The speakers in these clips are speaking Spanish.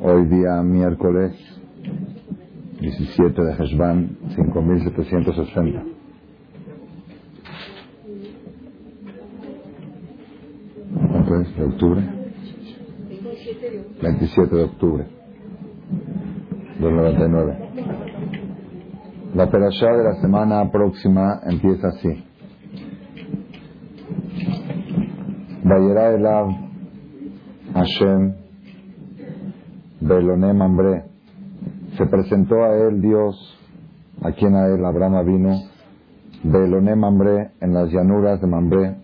Hoy día miércoles 17 de Heshvan 5760. ¿Cuánto es? ¿De octubre? 27 de octubre del 99. La perashá de la semana próxima empieza así. Vayera Elav Hashem Beloné Mambre. Se presentó a él Dios, a quien a él Abraham vino, Beloné Mambre, en las llanuras de Mambre.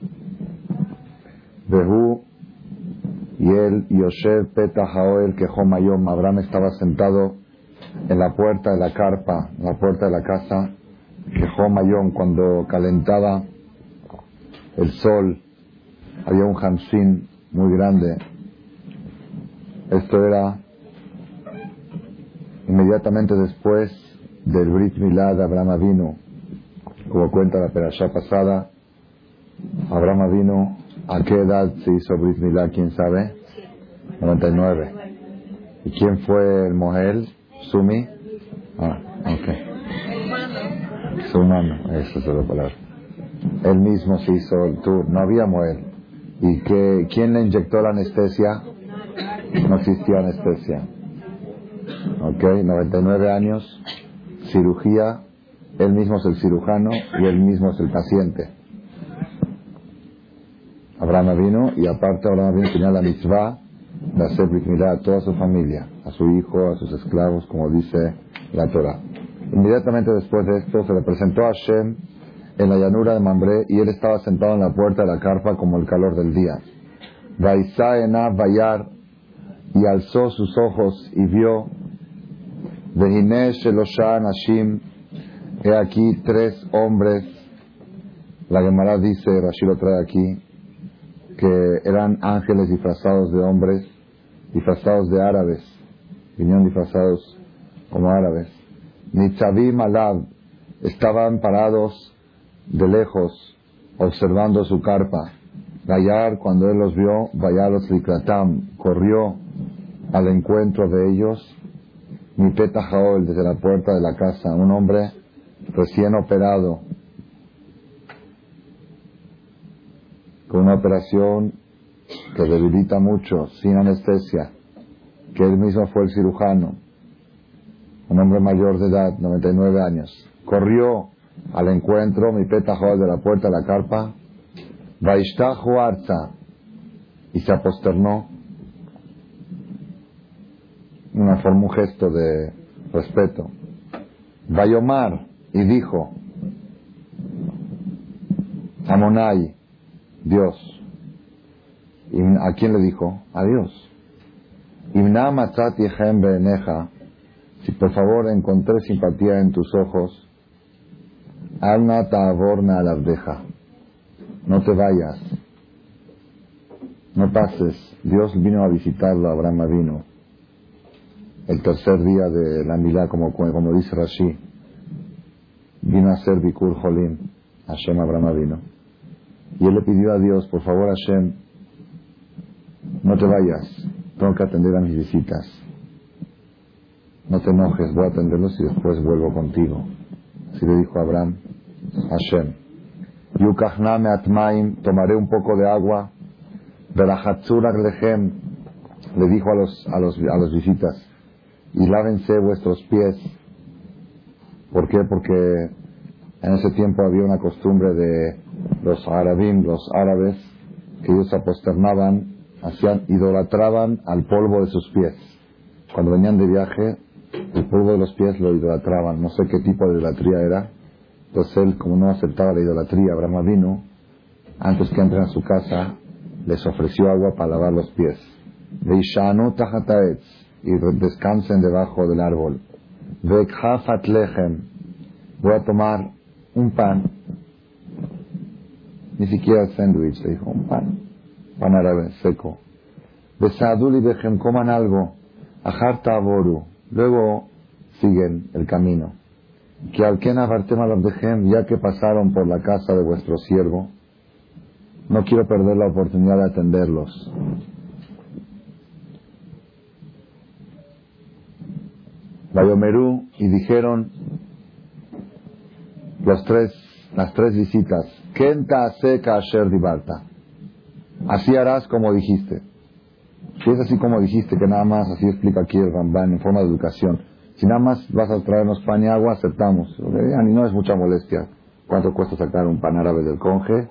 Behu y él, Yosef Peta Jaoel, que Jomayom, Abraham estaba sentado en la puerta de la carpa, en la puerta de la casa, que Jomayom, cuando calentaba el sol, había un hamsin muy grande. Esto era inmediatamente después del Brit Milá de Abraham vino, como cuenta la perashá pasada, Abraham vino, ¿a qué edad se hizo Brit Milá? ¿Quién sabe? 99. ¿Y quién fue el Mohel? ¿Sumi? Ah, ok. Su humano, eso es la palabra. Él mismo se hizo el tour, no había Mohel. ¿Y que, quién le inyectó la anestesia? No existía anestesia. Ok, 99 años, cirugía, él mismo es el cirujano y él mismo es el paciente. Abraham vino y aparte Abraham vino tenía la mitzvah de hacer a toda su familia, a su hijo, a sus esclavos, como dice la Torah. Inmediatamente después de esto se le presentó a Shem en la llanura de Mambré y él estaba sentado en la puerta de la carpa como el calor del día. Vaisá Vayar y alzó sus ojos y vio he aquí tres hombres. La Gemara dice, Rashi lo trae aquí que eran ángeles disfrazados de hombres disfrazados de árabes vinieron disfrazados como árabes. Nitzavim Alab estaban parados de lejos observando su carpa. Vayar, cuando él los vio, Vayalos Likratam, corrió al encuentro de ellos, mi Peta Jaol, desde la puerta de la casa, un hombre recién operado, con una operación que debilita mucho, sin anestesia, que él mismo fue el cirujano, un hombre mayor de edad, 99 años, corrió al encuentro, mi Peta Jaol, de la puerta de la carpa, Vaishtahu Arza, y se aposternó una forma, un gesto de respeto. Vayomar y dijo, Amonai, Dios. ¿Y ¿A quién le dijo? A Dios. Si por favor encontré simpatía en tus ojos, alma ta'avorna deja No te vayas. No pases. Dios vino a visitarlo, Abraham vino el tercer día de la Milá, como, dice Rashi, vino a ser Bikur Jolim, Hashem Abraham vino. Y él le pidió a Dios, por favor Hashem, no te vayas, tengo que atender a mis visitas. No te enojes, voy a atenderlos y después vuelvo contigo. Así le dijo Abraham, Hashem. Yukachname atmaim, tomaré un poco de agua. Lechem, le dijo a los, a los, a los visitas, y lávense vuestros pies. ¿Por qué? Porque en ese tiempo había una costumbre de los arabim, los árabes, que ellos aposternaban, hacían, idolatraban al polvo de sus pies. Cuando venían de viaje, el polvo de los pies lo idolatraban. No sé qué tipo de idolatría era. Entonces él, como no aceptaba la idolatría, Abraham antes que entren a su casa, les ofreció agua para lavar los pies. Veishanu tajataetz y descansen debajo del árbol. Lechem. Voy a tomar un pan. Ni siquiera sándwich, le dijo, un pan. Pan árabe, seco. Besadul y coman algo. Ajarta aboru. Luego siguen el camino. Que al que ya que pasaron por la casa de vuestro siervo, no quiero perder la oportunidad de atenderlos. Bayomerú y dijeron los tres, las tres visitas, Kenta seca asher dibarta. Así harás como dijiste. Si es así como dijiste, que nada más, así explica aquí el Ramban en forma de educación. Si nada más vas a traernos pan y agua, aceptamos. Y no es mucha molestia. ¿Cuánto cuesta sacar un pan árabe del conge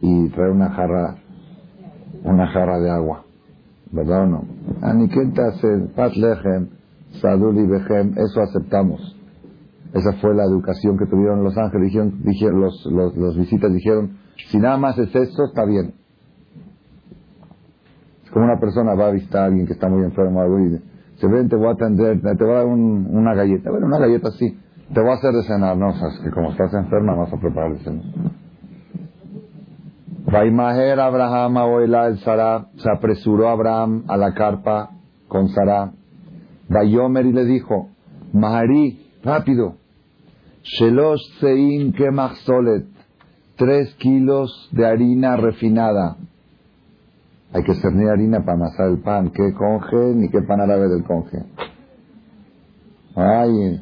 y traer una jarra, una jarra de agua? ¿Verdad o no? Anikenta pat lechem, saduli behem, eso aceptamos. Esa fue la educación que tuvieron los ángeles. Dijeron, los, los, visitas dijeron, si nada más es eso, está bien. Es como una persona va a visitar a alguien que está muy enfermo y se ven, te voy a atender, te voy a dar una galleta. Bueno, una galleta sí. Te voy a hacer de cenar. No, sabes que como estás enferma vas a preparar el cenar. Vaimaher Abraham el Sara, se apresuró Abraham a la carpa con Sara. Vayomer y le dijo, Mahari, rápido, Shelosh Sein Kemach Solet, tres kilos de harina refinada. Hay que cernir harina para amasar el pan. ¿Qué conge ni qué pan árabe del conge? Ay,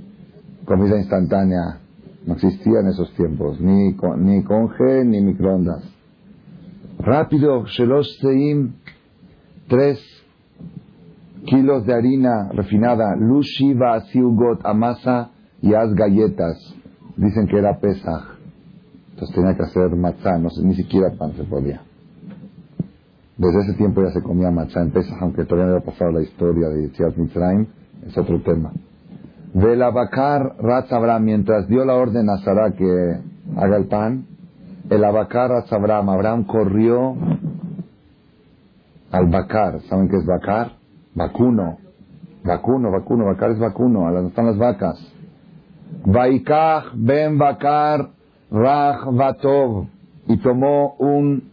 comida instantánea. No existía en esos tiempos. Ni, ni conge ni microondas. Rápido, Shelosh Seim, tres kilos de harina refinada. Lushiva Siugot amasa y haz galletas. Dicen que era Pesach. Entonces tenía que hacer matzah, no sé, ni siquiera pan se podía. Desde ese tiempo ya se comía matzah en Pesach, aunque todavía no había pasado la historia de Yitziat Mitzrayim, es otro tema. Velabacar Abraham, mientras dio la orden a Sara que haga el pan, el abacar Abraham, Abraham corrió al bacar. ¿Saben qué es bacar? Vacuno. Vacuno, vacuno, vacar es vacuno, a donde están las vacas. Vaikach ben Bakar Rach Vatov y tomó un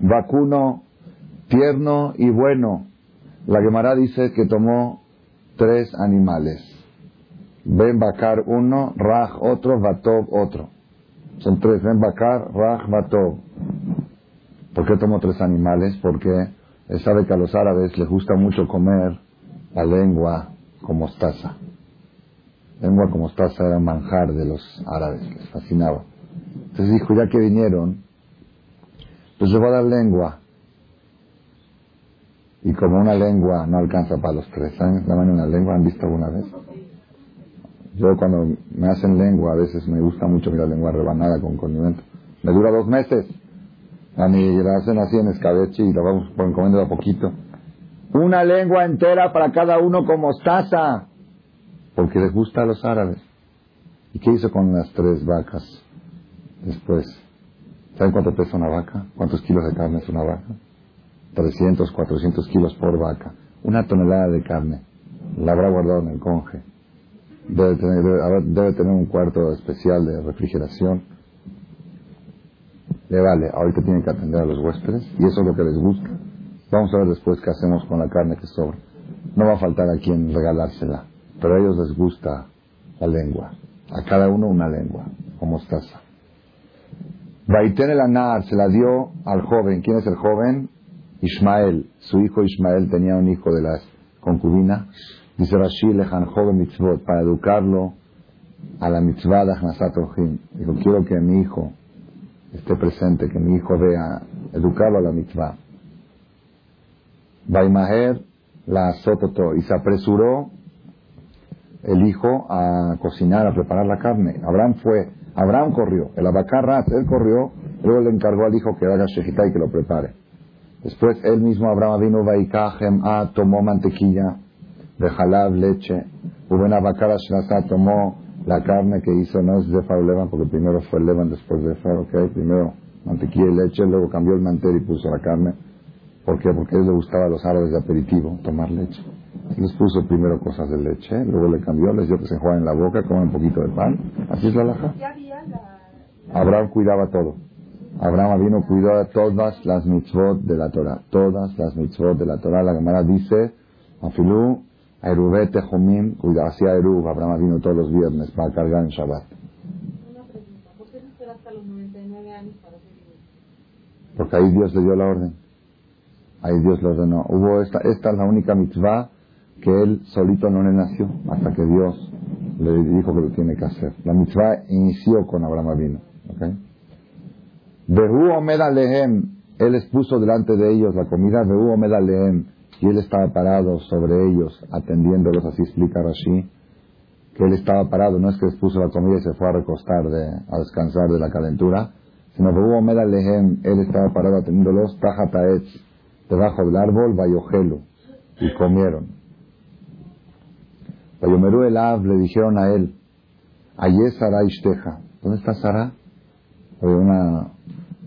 vacuno tierno y bueno. La Gemara dice que tomó tres animales. Ben Bakar uno, Raj otro, Vatov otro. Son tres, Ben Bakar, Raj, Vatov. ¿Por qué tomó tres animales? Porque él sabe que a los árabes les gusta mucho comer la lengua con mostaza. Lengua como mostaza era manjar de los árabes, les fascinaba. Entonces dijo, ya que vinieron, pues les voy a dar lengua. Y como una lengua no alcanza para los tres años, la mano una lengua, ¿han visto alguna vez? Yo cuando me hacen lengua, a veces me gusta mucho mirar lengua rebanada con condimento. Me dura dos meses. A la hacen así en escabeche y la vamos comiendo a poquito. Una lengua entera para cada uno con mostaza porque les gusta a los árabes. ¿Y qué hizo con las tres vacas después? ¿Saben cuánto pesa una vaca? ¿Cuántos kilos de carne es una vaca? 300, 400 kilos por vaca. Una tonelada de carne. La habrá guardado en el conge. Debe tener, debe, tener un cuarto especial de refrigeración. Le vale, ahorita tiene que atender a los huéspedes y eso es lo que les gusta. Vamos a ver después qué hacemos con la carne que sobra. No va a faltar a quien regalársela pero a ellos les gusta la lengua. A cada uno una lengua, como mostaza. Baiten el Anar se la dio al joven. ¿Quién es el joven? Ismael. Su hijo Ismael tenía un hijo de la concubina. Dice Rashi Lejan joven mitzvot para educarlo a la mitzvah de Dijo, quiero que mi hijo esté presente, que mi hijo vea, educarlo a la mitzvah. Baimaher la sototo y se apresuró el hijo a cocinar, a preparar la carne. Abraham fue, Abraham corrió, el abacarrat, él corrió, luego le encargó al hijo que haga shejita y que lo prepare. Después él mismo, Abraham vino, Vaikajem, a tomó mantequilla de jalab, leche. Hubo una vacara tomó la carne que hizo, no es de Levan, porque primero fue Levan, después de Faro, ok, primero mantequilla y leche, luego cambió el mantel y puso la carne. ¿Por qué? Porque a él le gustaba a los árabes de aperitivo, tomar leche. Les puso primero cosas de leche, luego le cambió, les dio que se juegan en la boca, comen un poquito de pan. Así es la laja. Abraham cuidaba todo. Abraham vino cuidaba todas las mitzvot de la Torah. Todas las mitzvot de la Torah. La Gemara dice, Afilú, Erubet Tehomim, cuidaba, hacía Erub. Abraham vino todos los viernes para cargar en Shabbat. Una pregunta, ¿por qué no espera hasta los 99 años para Porque ahí Dios le dio la orden. Ahí Dios le ordenó. Hubo esta, esta es la única mitzvah que él solito no le nació hasta que Dios le dijo que lo tiene que hacer. La mitzvah inició con Abraham Avino. ¿okay? Behu Omed Alehem, él les puso delante de ellos la comida, Behu Omed Alehem, y él estaba parado sobre ellos, atendiéndolos, así explica Rashi, que él estaba parado, no es que les puso la comida y se fue a recostar, de, a descansar de la calentura, sino Behu Omed Alehem, él estaba parado atendiéndolos, Tajataetz, debajo del árbol, Bayogelu, y comieron. Bayomerú Elav le dijeron a él, Ayé Sara Ishteja, ¿dónde está Sara? Había una,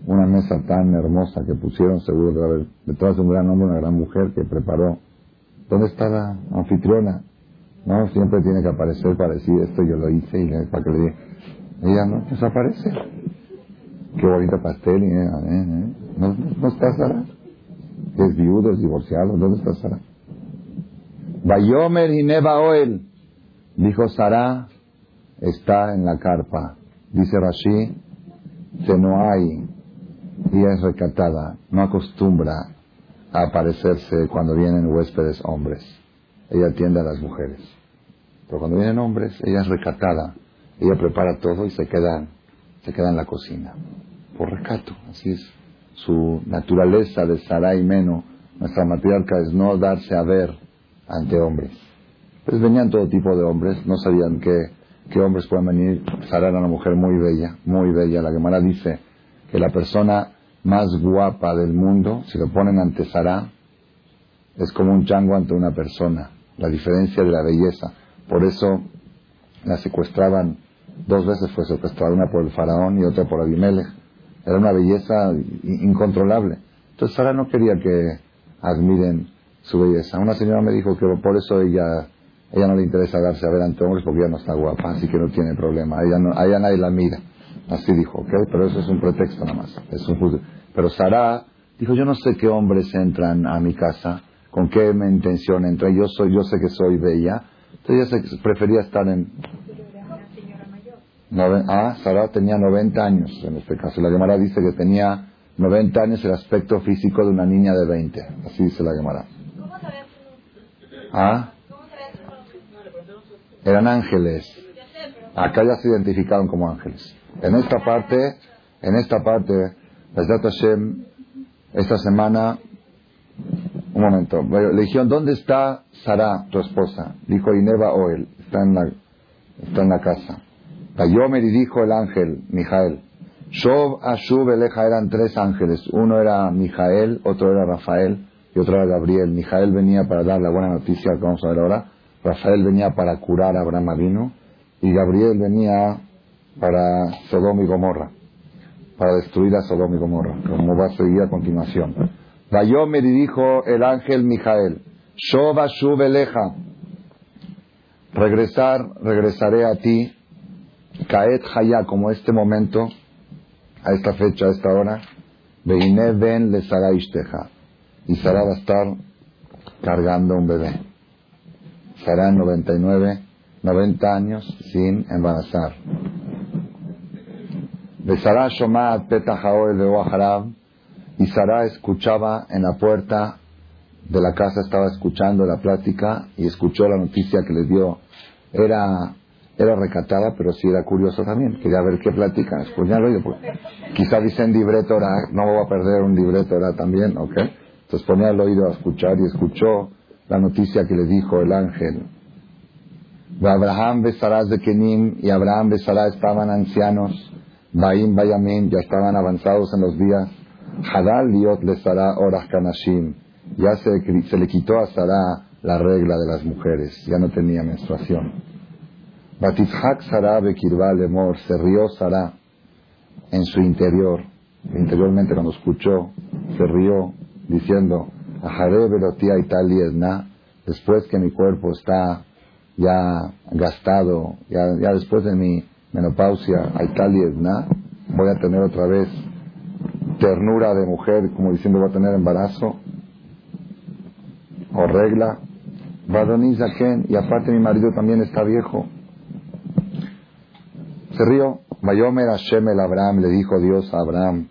una mesa tan hermosa que pusieron, seguro de haber detrás de un gran hombre, una gran mujer que preparó. ¿Dónde está la anfitriona? No, siempre tiene que aparecer para decir esto yo lo hice y para que le diga. Ella no desaparece. Qué bonito pastel, ¿eh? ¿eh? ¿No, ¿No está Sara? Es viudo, es divorciado, ¿dónde está Sara? Bayomer y Oel. Dijo Sara, está en la carpa. Dice Rashi, que no hay, ella es recatada, no acostumbra a aparecerse cuando vienen huéspedes hombres. Ella atiende a las mujeres. Pero cuando vienen hombres, ella es recatada. Ella prepara todo y se queda, se queda en la cocina. Por recato, así es. Su naturaleza de Sara y Meno, nuestra matriarca, es no darse a ver ante hombres. Pues venían todo tipo de hombres, no sabían qué, hombres pueden venir. Sara era una mujer muy bella, muy bella. La Gemara dice que la persona más guapa del mundo, si lo ponen ante Sara, es como un chango ante una persona. La diferencia de la belleza. Por eso la secuestraban, dos veces fue secuestrada, una por el faraón y otra por Abimelech. Era una belleza incontrolable. Entonces Sara no quería que admiren su belleza. Una señora me dijo que por eso ella, ella no le interesa darse a ver ante hombres porque ella no está guapa, así que no tiene problema. Ella, no, ella nadie la mira. Así dijo, ¿ok? Pero eso es un pretexto nada más. Es un, pero Sara dijo, yo no sé qué hombres entran a mi casa, con qué intención entran. Yo, soy, yo sé que soy bella. Entonces ella prefería estar en... ah, Sara tenía 90 años en este caso. La Gemara dice que tenía 90 años el aspecto físico de una niña de 20. Así dice la Gemara. ¿Ah? Eran ángeles. Acá ya se identificaron como ángeles. En esta parte, en esta parte, Hashem, esta semana, un momento, le dijeron, ¿dónde está Sara, tu esposa? Dijo Ineva Oel, está en la, está en la casa. Tayomer y dijo el ángel, Mijael, Shov, Ashub, Eleja eran tres ángeles. Uno era Mijael, otro era Rafael y otro era Gabriel. Mijael venía para dar la buena noticia que vamos a ver ahora. Rafael venía para curar a Abraham Avino y Gabriel venía para Sodom y Gomorra, para destruir a Sodom y Gomorra, como va a seguir a continuación. Vayomer y dijo el ángel Mijael, Shoba Eleja, regresar, regresaré a ti, Kaet Haya, como este momento, a esta fecha, a esta hora, Veine Ben le Sara y Sara va a estar cargando un bebé. Sara en 99, 90 años sin embarazar. De Sara Shomat Petahaoel de y Sara escuchaba en la puerta de la casa, estaba escuchando la plática y escuchó la noticia que le dio. Era, era recatada, pero sí era curioso también. Quería ver qué platican. Escucharlo pues, quizá dicen libreto, no voy a perder un libreto también, ¿ok? Entonces ponía el oído a escuchar y escuchó la noticia que le dijo el ángel. Abraham besarás de Kenim y Abraham besará estaban ancianos. Baim Bayamin ya estaban avanzados en los días. Hadal Liot le Sará Oras Kanashim. Ya se, se, le quitó a Sará la regla de las mujeres. Ya no tenía menstruación. Batizhak Sará Bekirba Lemor. Se rió Sará en su interior. Interiormente cuando escuchó, se rió diciendo, después que mi cuerpo está ya gastado, ya, ya después de mi menopausia, voy a tener otra vez ternura de mujer, como diciendo voy a tener embarazo, o regla, y aparte mi marido también está viejo. Se rió, Hashem el Abraham, le dijo Dios a Abraham,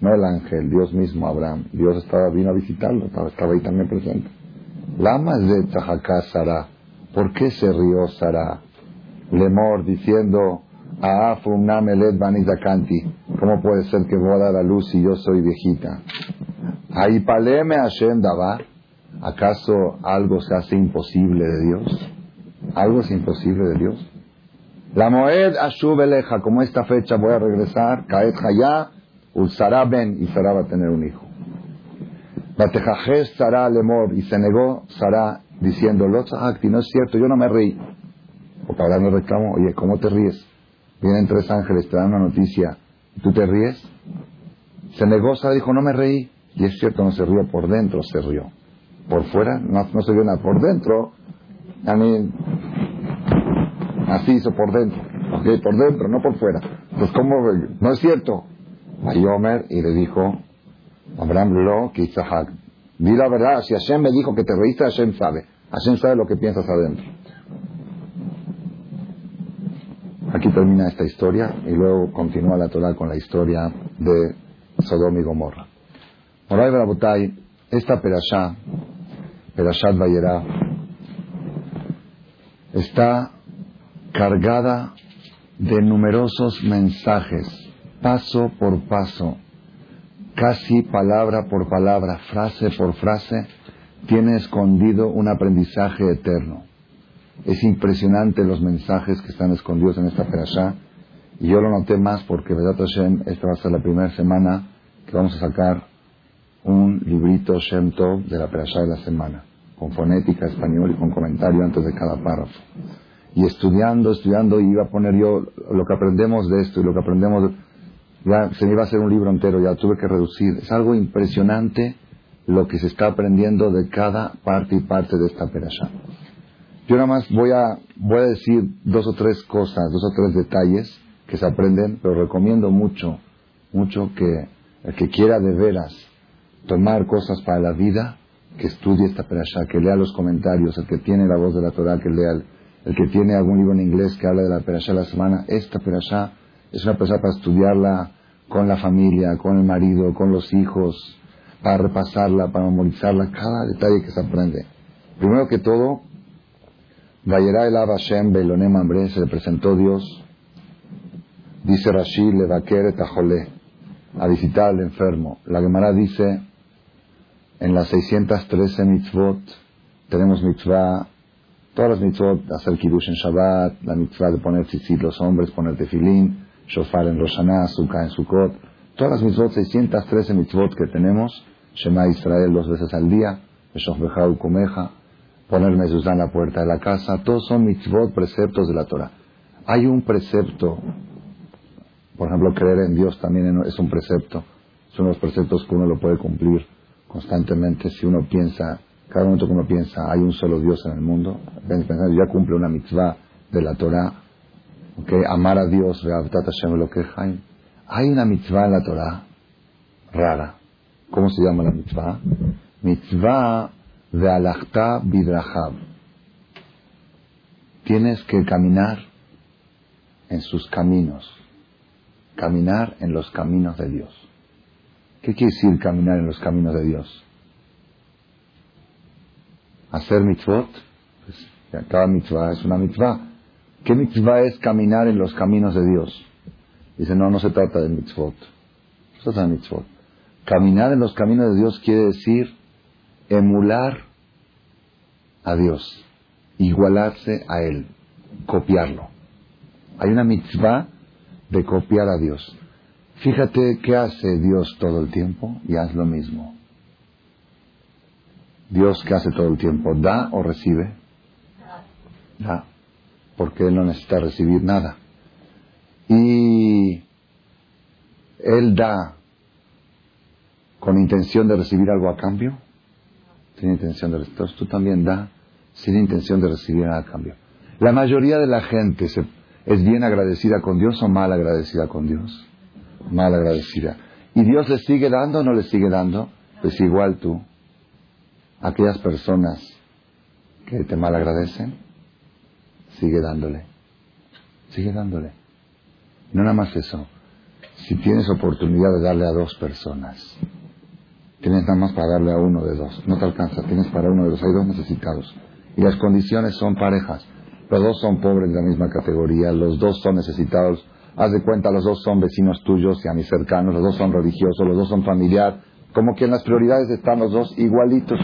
no el ángel, Dios mismo, Abraham. Dios estaba, vino a visitarlo, estaba, ahí también presente. Lama de Sara. ¿Por qué se rió Sara? Lemor diciendo. ¿Cómo puede ser que voy a dar a luz si yo soy viejita? Ahí paleme Hashem Daba. ¿Acaso algo se hace imposible de Dios? ¿Algo es imposible de Dios? La Moed Ashubeleja, como esta fecha voy a regresar, Kaet Hayá, Usará Ben, y Sara va a tener un hijo. Batejajes Sara Lemor, y se negó Sara diciendo, Lotzahakti, no es cierto, yo no me reí. Porque ahora me reclamo, oye, ¿cómo te ríes? Vienen tres ángeles, te dan una noticia, ¿tú te ríes? Se negó, Sara dijo, no me reí. Y es cierto, no se rió por dentro, se rió. Por fuera no, se rió nada. Por dentro, a mí, así hizo por dentro. Ok, por dentro, no por fuera. Pues, ¿cómo? No es cierto. Omer y le dijo, Abraham lo que Isaac. Di la verdad, si Hashem me dijo que te reíste, Hashem sabe. Hashem sabe lo que piensas adentro. Aquí termina esta historia y luego continúa la Torah con la historia de Sodom y Gomorra. Moray Barabotay, esta perashá, perashat Vayera, está cargada de numerosos mensajes, paso por paso, casi palabra por palabra, frase por frase, tiene escondido un aprendizaje eterno. Es impresionante los mensajes que están escondidos en esta perashá. Y yo lo noté más porque, verdad Hashem, esta va a ser la primera semana que vamos a sacar un librito Shem Tov de la perashá de la semana, con fonética español y con comentario antes de cada párrafo. Y estudiando, estudiando, iba a poner yo lo que aprendemos de esto y lo que aprendemos de ya se me iba a hacer un libro entero, ya tuve que reducir. Es algo impresionante lo que se está aprendiendo de cada parte y parte de esta perashá. Yo nada más voy a, voy a decir dos o tres cosas, dos o tres detalles que se aprenden, pero recomiendo mucho, mucho que el que quiera de veras tomar cosas para la vida, que estudie esta perashá, que lea los comentarios, el que tiene la voz de la Torah, que lea, el, el que tiene algún libro en inglés que habla de la perashá la semana, esta perashá es una perashá para estudiarla con la familia, con el marido, con los hijos, para repasarla, para memorizarla, cada detalle que se aprende. Primero que todo, Vayera el Hashem Belonem Ambre, se le presentó Dios, dice Rashi, Levaker Tajolé, a visitar al enfermo. La Gemara dice, en las 613 mitzvot, tenemos mitzvah, todas las mitzvot, hacer kiddush en Shabbat, la mitzvah de poner tzitzit los hombres, poner tefilín, shofar en Roshaná, Sukkah en Sukkot, todas las mitzvot, 613 mitzvot que tenemos, Shema Israel dos veces al día, Beshofbeja Kumeja, poner mezuzá en la puerta de la casa, todos son mitzvot, preceptos de la Torah. Hay un precepto, por ejemplo, creer en Dios también es un precepto, son los preceptos que uno lo puede cumplir constantemente si uno piensa, cada momento que uno piensa, hay un solo Dios en el mundo, ya cumple una mitzvah de la Torah, Okay, amar a Dios, Hay una mitzvah en la Torah rara. ¿Cómo se llama la mitzvah? Mitzvah de alachta bidrahab. Tienes que caminar en sus caminos. Caminar en los caminos de Dios. ¿Qué quiere decir caminar en los caminos de Dios? Hacer mitzvot. Pues, cada mitzvah es una mitzvah ¿Qué mitzvah es caminar en los caminos de Dios? Dice, no, no se trata de mitzvot. No se trata de mitzvot. Caminar en los caminos de Dios quiere decir emular a Dios, igualarse a Él, copiarlo. Hay una mitzvah de copiar a Dios. Fíjate qué hace Dios todo el tiempo y haz lo mismo. Dios qué hace todo el tiempo, da o recibe. Da porque él no necesita recibir nada. Y él da con intención de recibir algo a cambio, sin intención de recibir. Tú también da sin intención de recibir nada cambio. La mayoría de la gente es bien agradecida con Dios o mal agradecida con Dios. Mal agradecida. ¿Y Dios le sigue dando o no le sigue dando? Pues igual tú. Aquellas personas que te mal agradecen, sigue dándole. Sigue dándole. No nada más eso. Si tienes oportunidad de darle a dos personas, Tienes nada más para darle a uno de dos. No te alcanza, tienes para uno de dos. Hay dos necesitados. Y las condiciones son parejas. Los dos son pobres de la misma categoría, los dos son necesitados. Haz de cuenta, los dos son vecinos tuyos y a mis cercanos, los dos son religiosos, los dos son familiar. Como que en las prioridades están los dos igualitos.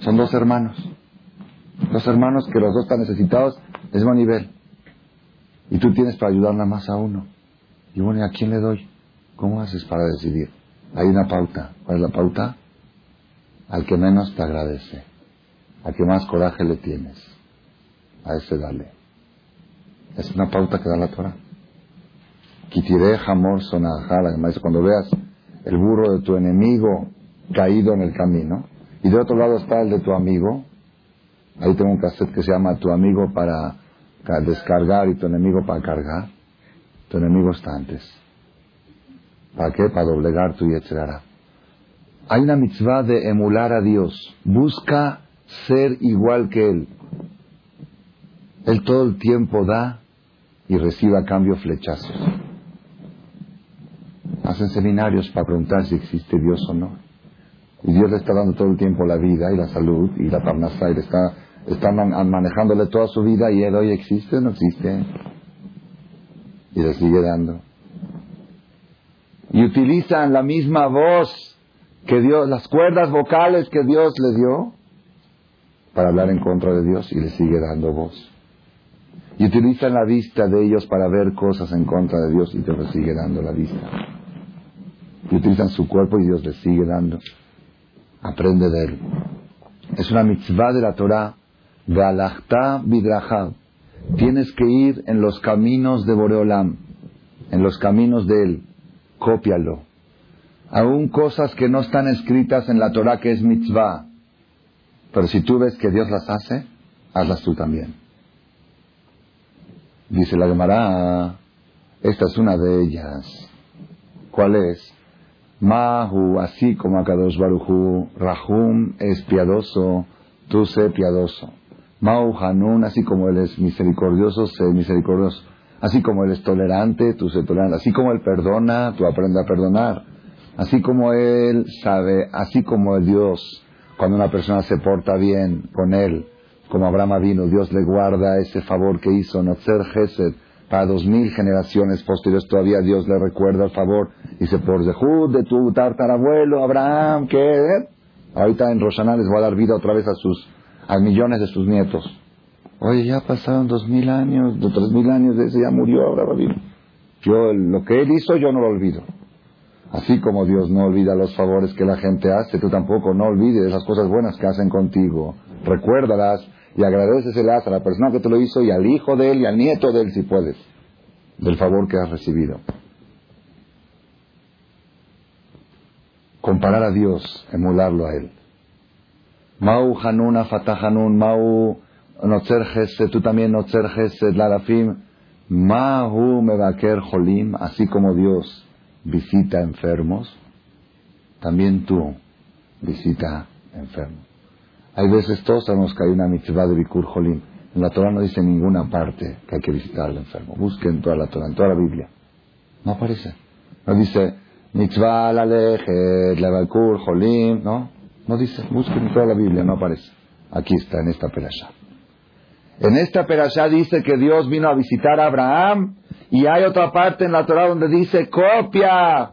Son dos hermanos. Dos hermanos que los dos están necesitados, mismo nivel. Y tú tienes para ayudar nada más a uno. Y bueno, ¿y a quién le doy? ¿Cómo haces para decidir? Hay una pauta. ¿Cuál es la pauta? Al que menos te agradece. Al que más coraje le tienes. A ese dale. Es una pauta que da la Torah. Kitire jamor sonajala. Cuando veas el burro de tu enemigo caído en el camino, y de otro lado está el de tu amigo, ahí tengo un cassette que se llama Tu amigo para descargar y tu enemigo para cargar. Tu enemigo está antes. ¿Para qué? Para doblegar tu yetzerara. Hay una mitzvah de emular a Dios. Busca ser igual que Él. Él todo el tiempo da y recibe a cambio flechazos. Hacen seminarios para preguntar si existe Dios o no. Y Dios le está dando todo el tiempo la vida y la salud y la parnasá y le está, está manejándole toda su vida y Él hoy existe o no existe. Y le sigue dando. Y utilizan la misma voz que Dios, las cuerdas vocales que Dios le dio para hablar en contra de Dios y le sigue dando voz. Y utilizan la vista de ellos para ver cosas en contra de Dios y Dios les sigue dando la vista. Y utilizan su cuerpo y Dios les sigue dando. Aprende de él. Es una mitzvah de la Torah. Galachta bidrahab. Tienes que ir en los caminos de Boreolam, en los caminos de él. Cópialo. Aún cosas que no están escritas en la Torah que es mitzvah. Pero si tú ves que Dios las hace, hazlas tú también. Dice la Gemara, esta es una de ellas. ¿Cuál es? Mahu, así como Akadosh Baruchu, Rahum es piadoso, tú sé piadoso. Mahu Hanun, así como él es misericordioso, sé misericordioso. Así como él es tolerante, tú sé tolerante. Así como él perdona, tú aprende a perdonar. Así como él sabe, así como el Dios, cuando una persona se porta bien con él, como Abraham vino, Dios le guarda ese favor que hizo, ser Gesed, para dos mil generaciones posteriores todavía Dios le recuerda el favor. Dice, por Zehud de tu tartarabuelo, Abraham, que ahorita en Roshaná les voy a dar vida otra vez a sus, a millones de sus nietos. Oye, ya pasaron dos mil años, de tres mil años de ese, ya murió Abraham Yo, lo que él hizo, yo no lo olvido. Así como Dios no olvida los favores que la gente hace, tú tampoco no olvides esas cosas buenas que hacen contigo. Recuérdalas y agradeceselas a la persona que te lo hizo y al hijo de él y al nieto de él si puedes, del favor que has recibido. Comparar a Dios, emularlo a él. Mau Hanuna Fatahanun, Mau Notzer Gesed, tú también Notzer Gesed, Larafim, Mahu Mebaker Jolim, así como Dios visita enfermos, también tú visita enfermos. Hay veces todos sabemos que hay una mitzvah de Bikur Jolim. En la Torah no dice en ninguna parte que hay que visitar al enfermo. Busquen toda la Torah, en toda la Biblia. No aparece. No dice mitzvah la la Bikur Jolim, no. No dice. Busquen en toda la Biblia, no aparece. Aquí está, en esta perashá. En esta perashá dice que Dios vino a visitar a Abraham y hay otra parte en la Torah donde dice copia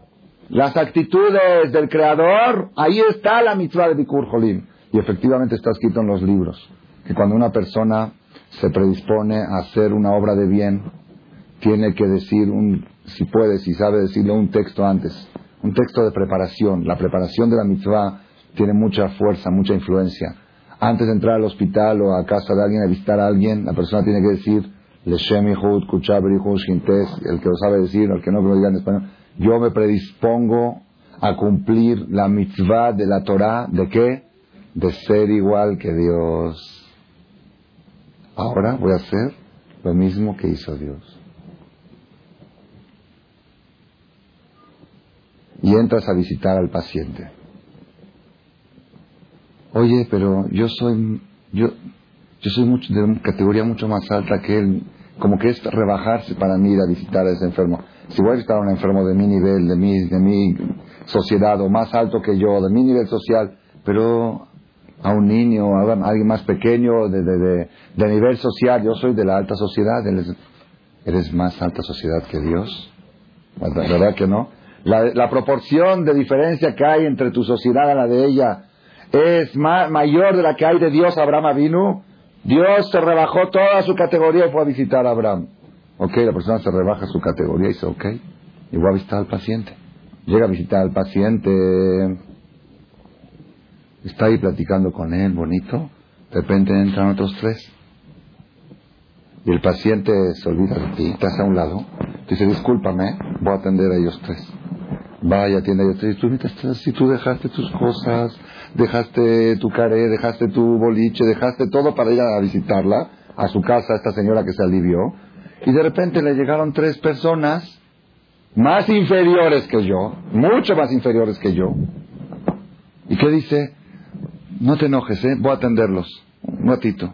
las actitudes del Creador. Ahí está la mitzvah de Bikur Jolim. Y efectivamente está escrito en los libros que cuando una persona se predispone a hacer una obra de bien, tiene que decir, un, si puede, si sabe decirlo, un texto antes, un texto de preparación. La preparación de la mitzvah tiene mucha fuerza, mucha influencia. Antes de entrar al hospital o a casa de alguien a visitar a alguien, la persona tiene que decir, Leshem Yehud, Kuchabri, el que lo sabe decir, el que no lo diga en español. Yo me predispongo a cumplir la mitzvah de la Torah, ¿de qué? de ser igual que Dios. Ahora voy a hacer lo mismo que hizo Dios. Y entras a visitar al paciente. Oye, pero yo soy yo yo soy de una categoría mucho más alta que él. Como que es rebajarse para mí ir a visitar a ese enfermo. Si voy a visitar a un enfermo de mi nivel, de mi, de mi sociedad o más alto que yo, de mi nivel social, pero a un niño, a alguien más pequeño, de, de, de, nivel social, yo soy de la alta sociedad, eres, eres más alta sociedad que Dios. ¿Verdad que no? La, la, proporción de diferencia que hay entre tu sociedad y la de ella es mayor de la que hay de Dios Abraham vino. Dios se rebajó toda su categoría y fue a visitar a Abraham. Ok, la persona se rebaja su categoría y dice, ok, y voy a visitar al paciente. Llega a visitar al paciente, está ahí platicando con él, bonito, de repente entran otros tres. Y el paciente se olvida de ti, estás a un lado, dice, discúlpame, voy a atender a ellos tres. Vaya, atiende a ellos tres. Y tú, si tú dejaste tus cosas, dejaste tu caré, dejaste tu boliche, dejaste todo para ir a visitarla, a su casa, a esta señora que se alivió, y de repente le llegaron tres personas más inferiores que yo, mucho más inferiores que yo. ¿Y qué dice? No te enojes, ¿eh? voy a atenderlos. Un ratito.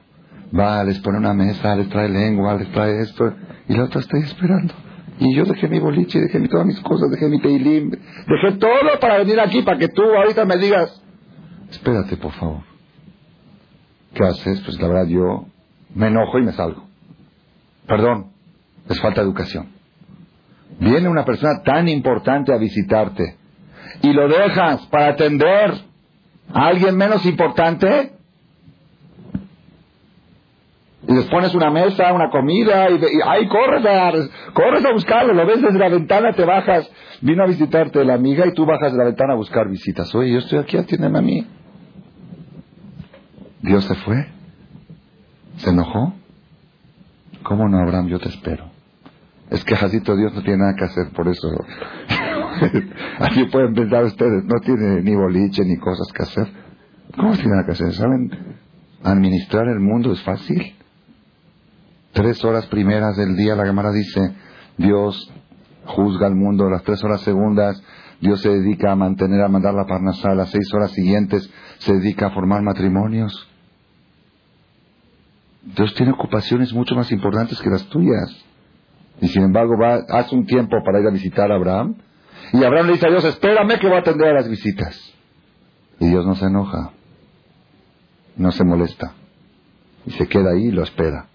Va, les pone una mesa, les trae lengua, les trae esto. Y la otra está esperando. Y yo dejé mi boliche, dejé todas mis cosas, dejé mi teilim, dejé todo para venir aquí, para que tú ahorita me digas, espérate, por favor. ¿Qué haces? Pues la verdad yo me enojo y me salgo. Perdón, es falta de educación. Viene una persona tan importante a visitarte y lo dejas para atender a alguien menos importante y les pones una mesa, una comida y, ahí corres a, corres a buscarlo, lo ves desde la ventana, te bajas, vino a visitarte la amiga y tú bajas de la ventana a buscar visitas. Oye, yo estoy aquí, atiéndeme a mí. Dios se fue, se enojó. ¿Cómo no, Abraham? Yo te espero. Es que Jacito Dios no tiene nada que hacer por eso. Así pueden pensar ustedes, no tiene ni boliche ni cosas que hacer. ¿Cómo tiene nada que hacer? ¿Saben? Administrar el mundo es fácil. Tres horas primeras del día, la Gemara dice, Dios juzga al mundo. Las tres horas segundas, Dios se dedica a mantener, a mandar la parnasal. Las seis horas siguientes, se dedica a formar matrimonios. Dios tiene ocupaciones mucho más importantes que las tuyas. Y sin embargo, va, hace un tiempo para ir a visitar a Abraham. Y Abraham le dice a Dios, espérame que voy a atender a las visitas. Y Dios no se enoja, no se molesta. Y se queda ahí y lo espera.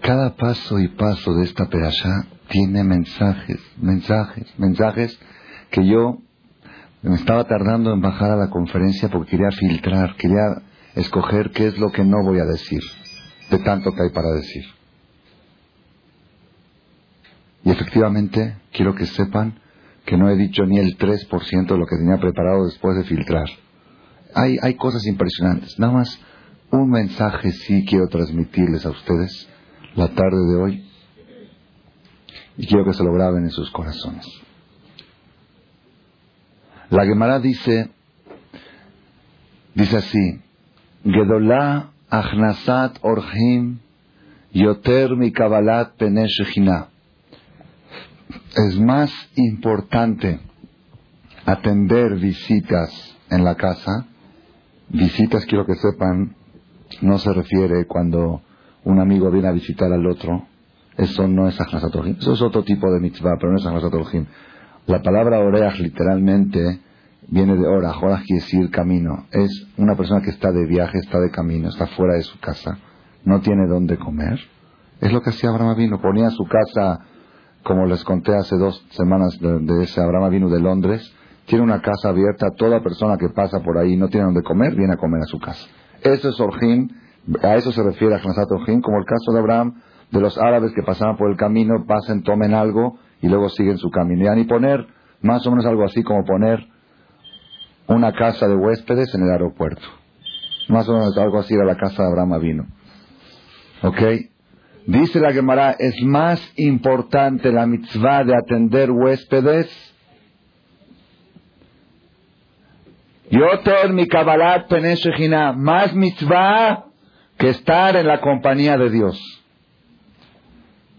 Cada paso y paso de esta perashá tiene mensajes, mensajes, mensajes que yo me estaba tardando en bajar a la conferencia porque quería filtrar, quería escoger qué es lo que no voy a decir de tanto que hay para decir. Y efectivamente, quiero que sepan que no he dicho ni el 3% de lo que tenía preparado después de filtrar. Hay, hay cosas impresionantes. Nada más un mensaje sí quiero transmitirles a ustedes la tarde de hoy. Y quiero que se lo graben en sus corazones. La Gemara dice, dice así, Gedolá Achnasat Orhim Yoter mi Kabbalat Es más importante atender visitas en la casa. Visitas, quiero que sepan, no se refiere cuando un amigo viene a visitar al otro. Eso no es Achnasat Orhim. Eso es otro tipo de mitzvah, pero no es Achnasat Orhim. La palabra oreach literalmente viene de hora, hora quiere decir camino. Es una persona que está de viaje, está de camino, está fuera de su casa, no tiene dónde comer. Es lo que hacía Abraham Vino, ponía su casa, como les conté hace dos semanas de, ese Abraham Vino de Londres, tiene una casa abierta, toda persona que pasa por ahí no tiene dónde comer, viene a comer a su casa. Eso es Orjim, a eso se refiere a Orjim, como el caso de Abraham, de los árabes que pasaban por el camino, pasen, tomen algo y luego siguen su camino. Y poner, más o menos algo así como poner una casa de huéspedes en el aeropuerto. Más o menos algo así era la casa de Abraham vino. ¿Ok? Dice la Gemara, es más importante la mitzvah de atender huéspedes. Yoter mi kabalat más mitzvah que estar en la compañía de Dios.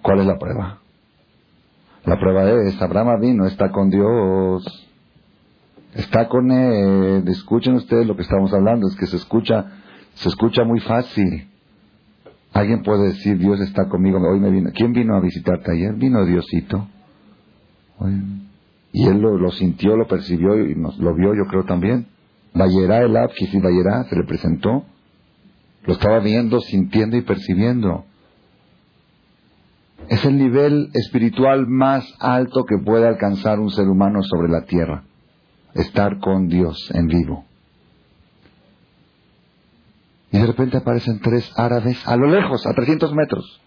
¿Cuál es la prueba? La prueba es, Abraham vino, está con Dios. Está con él. Escuchen ustedes lo que estamos hablando. Es que se escucha, se escucha muy fácil. Alguien puede decir, Dios está conmigo. Hoy me vino. ¿Quién vino a visitarte ayer? Vino Diosito. Y él lo, sintió, lo percibió y nos, lo vio, yo creo también. Vayerá el Abkis y se le presentó. Lo estaba viendo, sintiendo y percibiendo. Es el nivel espiritual más alto que puede alcanzar un ser humano sobre la tierra. Estar con Dios en vivo. Y de repente aparecen tres árabes a lo lejos, a 300 metros.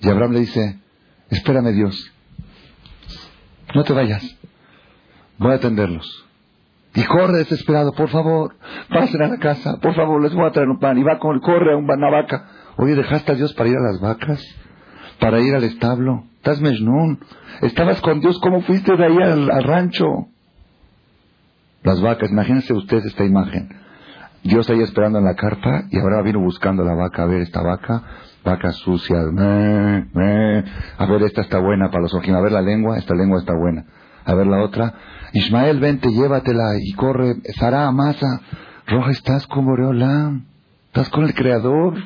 Y Abraham le dice, espérame Dios, no te vayas, voy a atenderlos. Y corre desesperado, por favor, pasen a la casa, por favor, les voy a traer un pan. Y va con, corre a una vaca. Oye, ¿dejaste a Dios para ir a las vacas? ¿Para ir al establo? ¿Estás mejnún? ¿Estabas con Dios? ¿Cómo fuiste de ahí al, rancho? Las vacas, imagínense ustedes esta imagen. Dios ahí esperando en la carpa y ahora vino buscando la vaca, a ver esta vaca, vaca sucia, a ver esta está buena para los ojos, a ver la lengua, esta lengua está buena, a ver la otra, Ismael vente, llévatela y corre, Sara Amasa, Roja, estás con Boreolam, estás con el Creador.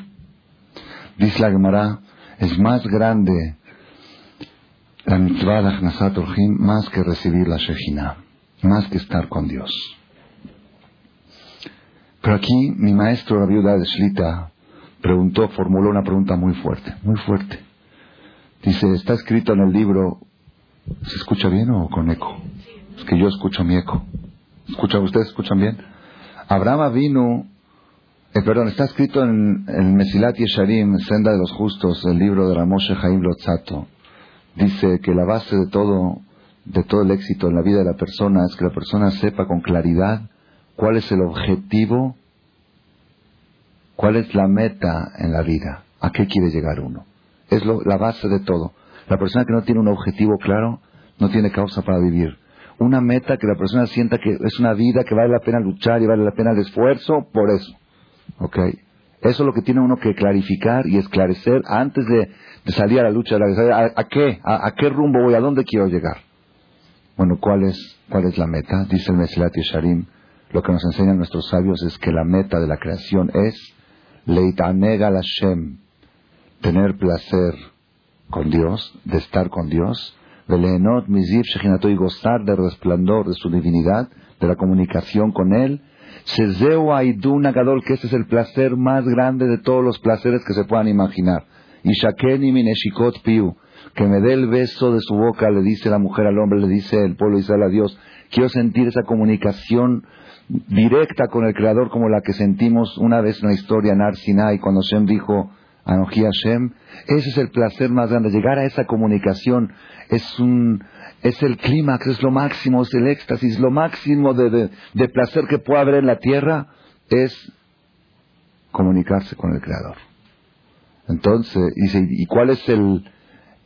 Dice la Gemara, es más grande la mitzvah de más que recibir la Shejina, más que estar con Dios. Pero aquí mi maestro, la viuda de Shlita, preguntó, formuló una pregunta muy fuerte, muy fuerte. Dice, está escrito en el libro, ¿se escucha bien o con eco? Es que yo escucho mi eco. ¿Escuchan ustedes? ¿Escuchan bien? Abraham vino, eh, perdón, está escrito en, el Mesilat Yesharim, Senda de los Justos, el libro de Ramoshe Jaim Lotzato. Dice que la base de todo, de todo el éxito en la vida de la persona es que la persona sepa con claridad cuál es el objetivo, cuál es la meta en la vida, a qué quiere llegar uno. Es la base de todo. La persona que no tiene un objetivo claro no tiene causa para vivir. Una meta que la persona sienta que es una vida que vale la pena luchar y vale la pena el esfuerzo, por eso. ¿Ok? Eso es lo que tiene uno que clarificar y esclarecer antes de, salir a la lucha. ¿A, a qué? A, qué rumbo voy? ¿A dónde quiero llegar? Bueno, ¿cuál es, cuál es la meta? Dice el Mesilat Yesharim lo que nos enseñan nuestros sabios es que la meta de la creación es Leitanega Hashem, tener placer con Dios, de estar con Dios, y gozar del resplandor de su divinidad, de la comunicación con Él, Sezeu Aidun Agadol, que ese es el placer más grande de todos los placeres que se puedan imaginar. Y Shakeni Mineshikot Piu, que me dé el beso de su boca, le dice la mujer al hombre, le dice el pueblo Israel a Dios. Quiero sentir esa comunicación directa con el Creador como la que sentimos una vez en la historia en Ar cuando Shem dijo Anoji Hashem. Ese es el placer más grande. Llegar a esa comunicación es un es el clímax, es lo máximo, es el éxtasis, lo máximo de, de, placer que puede haber en la tierra es comunicarse con el Creador. Entonces, ¿y, ¿y cuál es el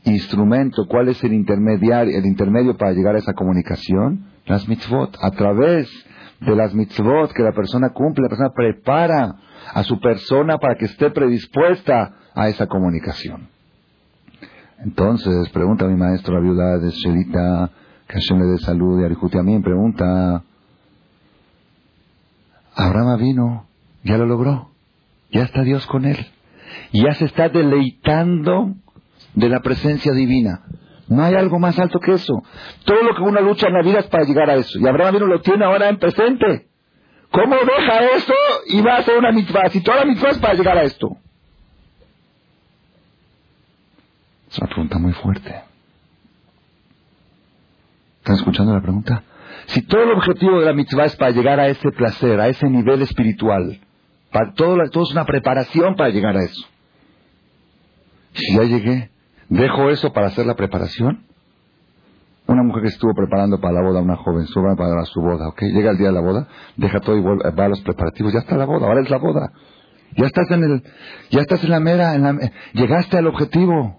instrumento, cuál es el intermediario, el intermedio para llegar a esa comunicación? Las mitzvot, a través de las mitzvot que la persona cumple, la persona prepara a su persona para que esté predispuesta a esa comunicación. Entonces, pregunta mi maestro, la viuda de Shelita, que Hashem le dé salud, y Arijuti a mí, pregunta, Abraham vino, ya lo logró, ya está Dios con él, ya se está deleitando de la presencia divina. No hay algo más alto que eso. Todo lo que uno lucha en la vida es para llegar a eso. Y Abraham vino lo tiene ahora en presente. ¿Cómo deja eso y va a hacer una mitzvah? Si toda la mitzvah es para llegar a esto. Es una pregunta muy fuerte. ¿Están escuchando la pregunta? Si todo el objetivo de la mitzvah es para llegar a ese placer, a ese nivel espiritual, para todo, todo es una preparación para llegar a eso. Si ya llegué, ¿Dejo eso para hacer la preparación? Una mujer que estuvo preparando para la boda, una joven, estuvo para su boda, ¿ok? Llega el día de la boda, deja todo y va a los preparativos, ya está la boda, ahora es la boda. Ya estás en el, ya estás en la mera, en la, llegaste al objetivo.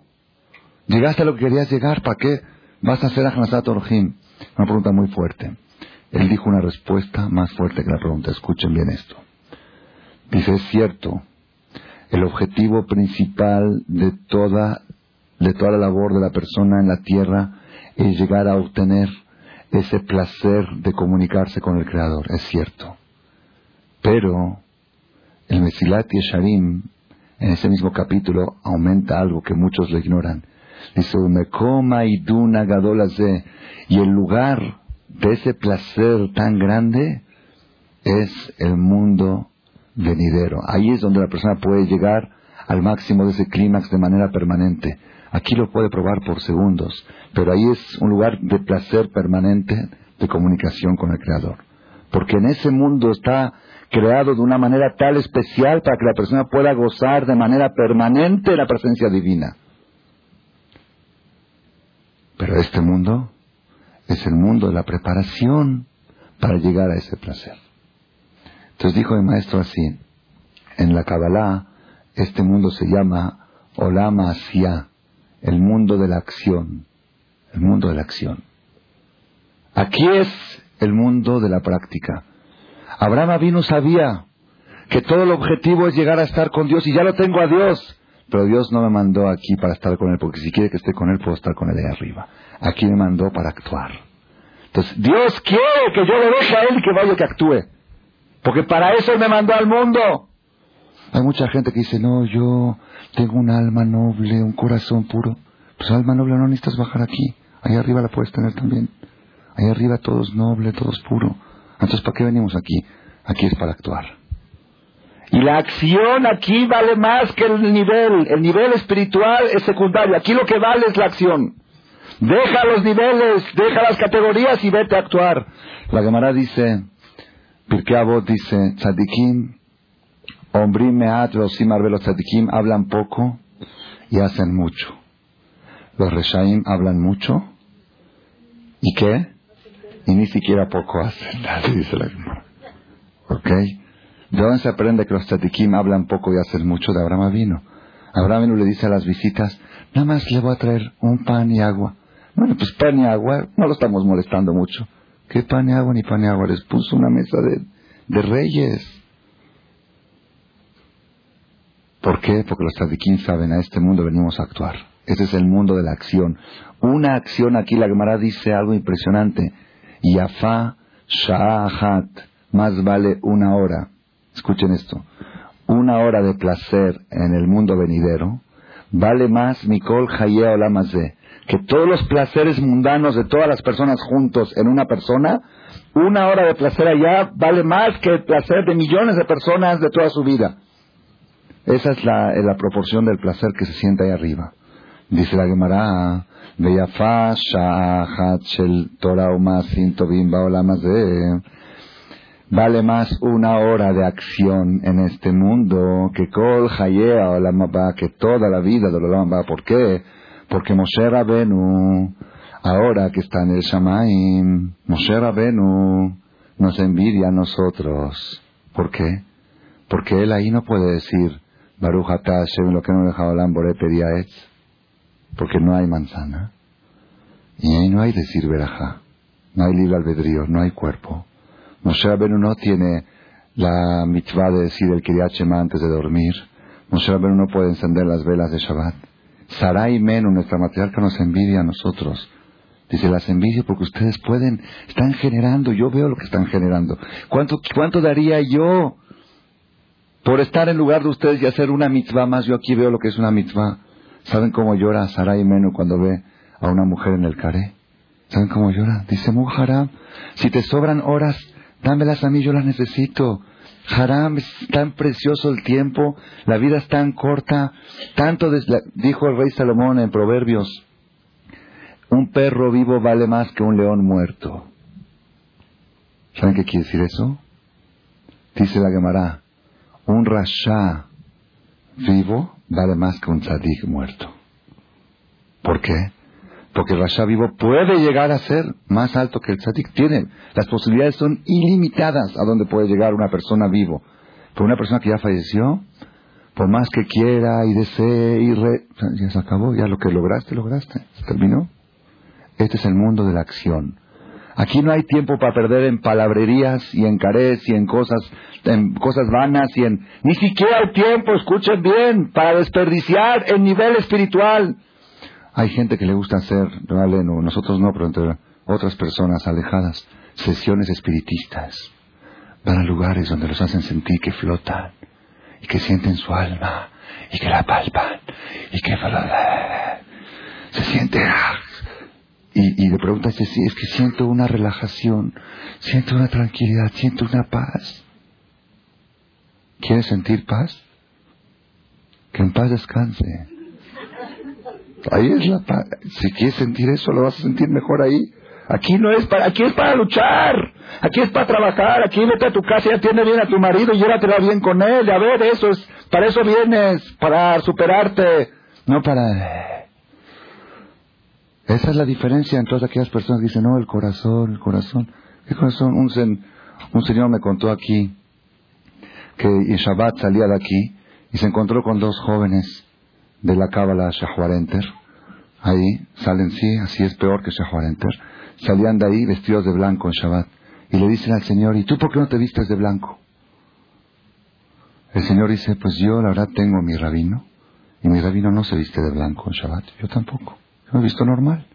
Llegaste a lo que querías llegar, ¿para qué vas a hacer a Hanasat Orjim? Una pregunta muy fuerte. Él dijo una respuesta más fuerte que la pregunta. Escuchen bien esto. Dice, es cierto, el objetivo principal de toda de toda la labor de la persona en la tierra es llegar a obtener ese placer de comunicarse con el Creador, es cierto. Pero el Mesilat Yesharim, en ese mismo capítulo, aumenta algo que muchos le ignoran. Dice, coma y duna Y el lugar de ese placer tan grande es el mundo venidero. Ahí es donde la persona puede llegar al máximo de ese clímax de manera permanente. Aquí lo puede probar por segundos, pero ahí es un lugar de placer permanente de comunicación con el Creador. Porque en ese mundo está creado de una manera tal especial para que la persona pueda gozar de manera permanente la presencia divina. Pero este mundo es el mundo de la preparación para llegar a ese placer. Entonces dijo el maestro así, en la Kabbalah este mundo se llama Olama Asia, el mundo de la acción, el mundo de la acción. Aquí es el mundo de la práctica. Abraham Avinu sabía que todo el objetivo es llegar a estar con Dios y ya lo tengo a Dios. Pero Dios no me mandó aquí para estar con Él, porque si quiere que esté con Él, puedo estar con Él de arriba. Aquí me mandó para actuar. Entonces, Dios quiere que yo le deje a Él y que vaya que actúe. Porque para eso Él me mandó al mundo. Hay mucha gente que dice, no, yo tengo un alma noble, un corazón puro. Pues alma noble no necesitas bajar aquí. Ahí arriba la puedes tener también. Ahí arriba todo es noble, todo es puro. Entonces, ¿para qué venimos aquí? Aquí es para actuar. Y la acción aquí vale más que el nivel. El nivel espiritual es secundario. Aquí lo que vale es la acción. Deja los niveles, deja las categorías y vete a actuar. La Gemara dice, Pirkei dice, Tzadikim, Ombrim Meat, los Tzadikim hablan poco y hacen mucho. Los Reshaim hablan mucho. ¿Y qué? Y ni siquiera poco hacen. dice la Gemara. ¿Ok? ¿De dónde se aprende que los tzadikim hablan poco y hacen mucho? De Abraham vino. Abraham vino le dice a las visitas, nada más le voy a traer un pan y agua. Bueno, pues pan y agua, no lo estamos molestando mucho. ¿Qué pan y agua ni pan y agua? Les puso una mesa de, reyes. ¿Por qué? Porque los tzadikim saben, a este mundo venimos a actuar. Este es el mundo de la acción. Una acción aquí, la Gemara dice algo impresionante. Yafa Sha'ahat, más vale una hora. Escuchen esto. Una hora de placer en el mundo venidero vale más Mikol Hayeh Olamazé que todos los placeres mundanos de todas las personas juntos en una persona, una hora de placer allá vale más que el placer de millones de personas de toda su vida. Esa es la, la proporción del placer que se siente ahí arriba. Dice la Gemara, Vale más una hora de acción en este mundo que Kol Hayea que toda la vida de Olam ¿Por qué? Porque Moshe Rabenu, ahora que está en el Shamaim, Moshe Rabenu nos envidia a nosotros. ¿Por qué? Porque él ahí no puede decir, Baruch Hashem, lo que no dejado Lambore es porque no hay manzana. Y ahí no hay decir veraja, no hay libre albedrío, no hay cuerpo. Moshe Rabenu no tiene la mitzvah de decir el Kiryat antes de dormir. Moshe Rabenu no puede encender las velas de Shabbat. Sarai Menu, nuestra matriarca, nos envidia a nosotros. Dice, las envidia porque ustedes pueden, están generando, yo veo lo que están generando. ¿Cuánto, cuánto daría yo por estar en lugar de ustedes y hacer una mitzvah más? Yo aquí veo lo que es una mitzvah. ¿Saben cómo llora Sarai Menu cuando ve a una mujer en el caré? ¿Saben cómo llora? Dice, Muharam, si te sobran horas, dámelas a mí, yo las necesito. Haram, es tan precioso el tiempo, la vida es tan corta, tanto dijo el rey Salomón en Proverbios, un perro vivo vale más que un león muerto. ¿Saben qué quiere decir eso? Dice la Gemara, un rasha vivo vale más que un tzadik muerto. ¿Por qué? Porque el Rasha vivo puede llegar a ser más alto que el Tzadik. Tiene, las posibilidades son ilimitadas a donde puede llegar una persona vivo. Pero una persona que ya falleció, por más que quiera y desee y re... Ya se acabó, ya lo que lograste, lograste. Se terminó. Este es el mundo de la acción. Aquí no hay tiempo para perder en palabrerías y en carez y en cosas, en cosas vanas y en... Ni siquiera hay tiempo, escuchen bien, para desperdiciar el nivel espiritual. Hay gente que le gusta hacer, nosotros no, pero entre otras personas alejadas, sesiones espiritistas. Van a lugares donde los hacen sentir que flotan y que sienten su alma y que la palpan y que... se siente... ah, Y, y le pregunta, dice, sí, es que siento una relajación, siento una tranquilidad, siento una paz. ¿Quieres sentir paz? Que en paz descanse. Ahí es la paz. Si quieres sentir eso, lo vas a sentir mejor ahí. Aquí no es para, aquí es para luchar. Aquí es para trabajar. Aquí vete a tu casa y atiende bien a tu marido y llévatela bien con él. A ver, eso es, para eso vienes, para superarte. No para... Esa es la diferencia en todas aquellas personas que dicen, no, el corazón, el corazón. ¿Qué corazón? Un, sen- un señor me contó aquí que en Shabbat salía de aquí y se encontró con dos jóvenes de la Cábala Shahwarenter. Ahí salen, sí, así es peor que Shahwarenter. Salían de ahí vestidos de blanco en Shabbat. Y le dicen al Señor, ¿y tú por qué no te vistes de blanco? El Señor dice, pues yo la verdad tengo mi rabino. Y mi rabino no se viste de blanco en Shabbat. Yo tampoco. Yo me he visto normal.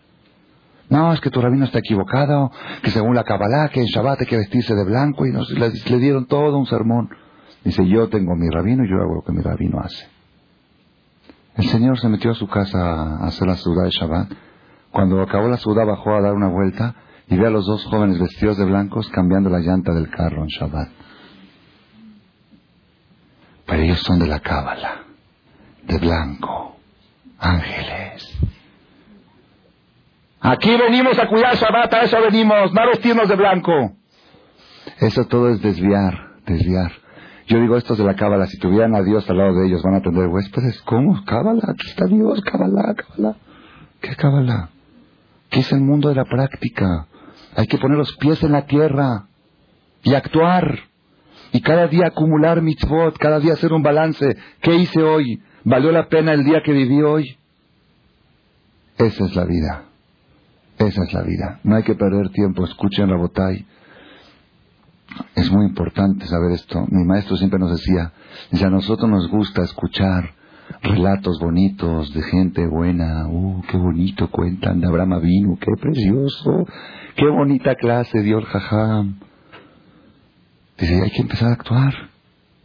No, es que tu rabino está equivocado, que según la Kabbalah, que en Shabbat hay que vestirse de blanco, y nos, le, le dieron todo un sermón. Dice, yo tengo mi rabino y yo hago lo que mi rabino hace. El Señor se metió a su casa a hacer la ciudad de Shabbat. Cuando acabó la ciudad bajó a dar una vuelta y ve a los dos jóvenes vestidos de blancos cambiando la llanta del carro en Shabbat. Pero ellos son de la Cábala, de blanco, ángeles. Aquí venimos a cuidar Shabbat, a eso venimos, no a vestirnos de blanco. Eso todo es desviar, desviar. Yo digo estos de la cábala, si tuvieran a Dios al lado de ellos, van a tener huéspedes. ¿Cómo? Cábala, aquí está Dios, cábala, cábala. ¿Qué cábala? ¿Qué es el mundo de la práctica? Hay que poner los pies en la tierra y actuar. Y cada día acumular mitzvot, cada día hacer un balance. ¿Qué hice hoy? ¿Valió la pena el día que viví hoy? Esa es la vida. Esa es la vida. No hay que perder tiempo. Escuchen Rabotay. Es muy importante saber esto. Mi maestro siempre nos decía, dice, a nosotros nos gusta escuchar relatos bonitos de gente buena. Uh, qué bonito cuentan de Abraham Avinu, qué precioso, qué bonita clase dio el. Dice, hay que empezar a actuar.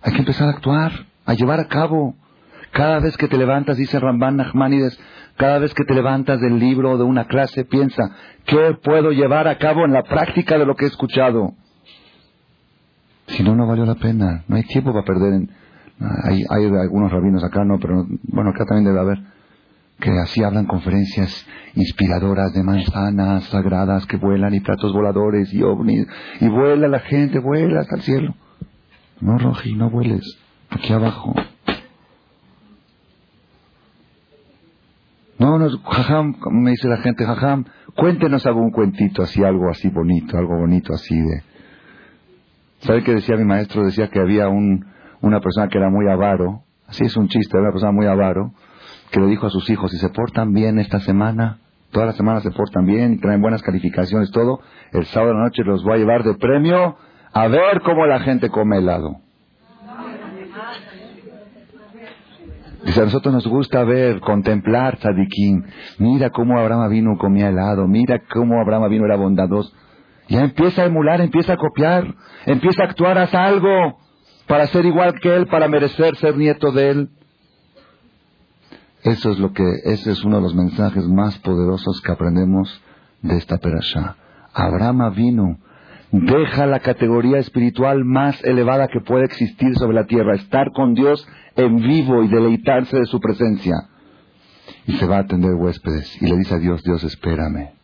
Hay que empezar a actuar, a llevar a cabo. Cada vez que te levantas, dice Ramban Nachmanides, cada vez que te levantas del libro o de una clase, piensa, ¿qué puedo llevar a cabo en la práctica de lo que he escuchado? Si no, no valió la pena. No hay tiempo para perder. En... Hay, hay algunos rabinos acá, no, pero bueno, acá también debe haber. Que así hablan conferencias inspiradoras de manzanas sagradas que vuelan y platos voladores y ovnis. Y vuela la gente, vuela hasta el cielo. No, Roji, no vueles. Aquí abajo. No, no, jajam, me dice la gente, jajam, cuéntenos algún cuentito así, algo así bonito, algo bonito así de... ¿Sabe qué decía mi maestro? Decía que había un, una persona que era muy avaro, así es un chiste, era una persona muy avaro, que le dijo a sus hijos, si se portan bien esta semana, toda la semana se portan bien, traen buenas calificaciones, todo, el sábado de la noche los voy a llevar de premio a ver cómo la gente come helado. Dice, a nosotros nos gusta ver, contemplar Tzadikim. Mira cómo Abraham vino comía helado, mira cómo Abraham vino era bondadoso. Ya empieza a emular, empieza a copiar, empieza a actuar, haz algo para ser igual que él, para merecer ser nieto de él. Eso es lo que, ese es uno de los mensajes más poderosos que aprendemos de esta perashá. Abraham vino, deja la categoría espiritual más elevada que puede existir sobre la tierra, estar con Dios en vivo y deleitarse de su presencia. Y se va a atender huéspedes y le dice a Dios, Dios, espérame.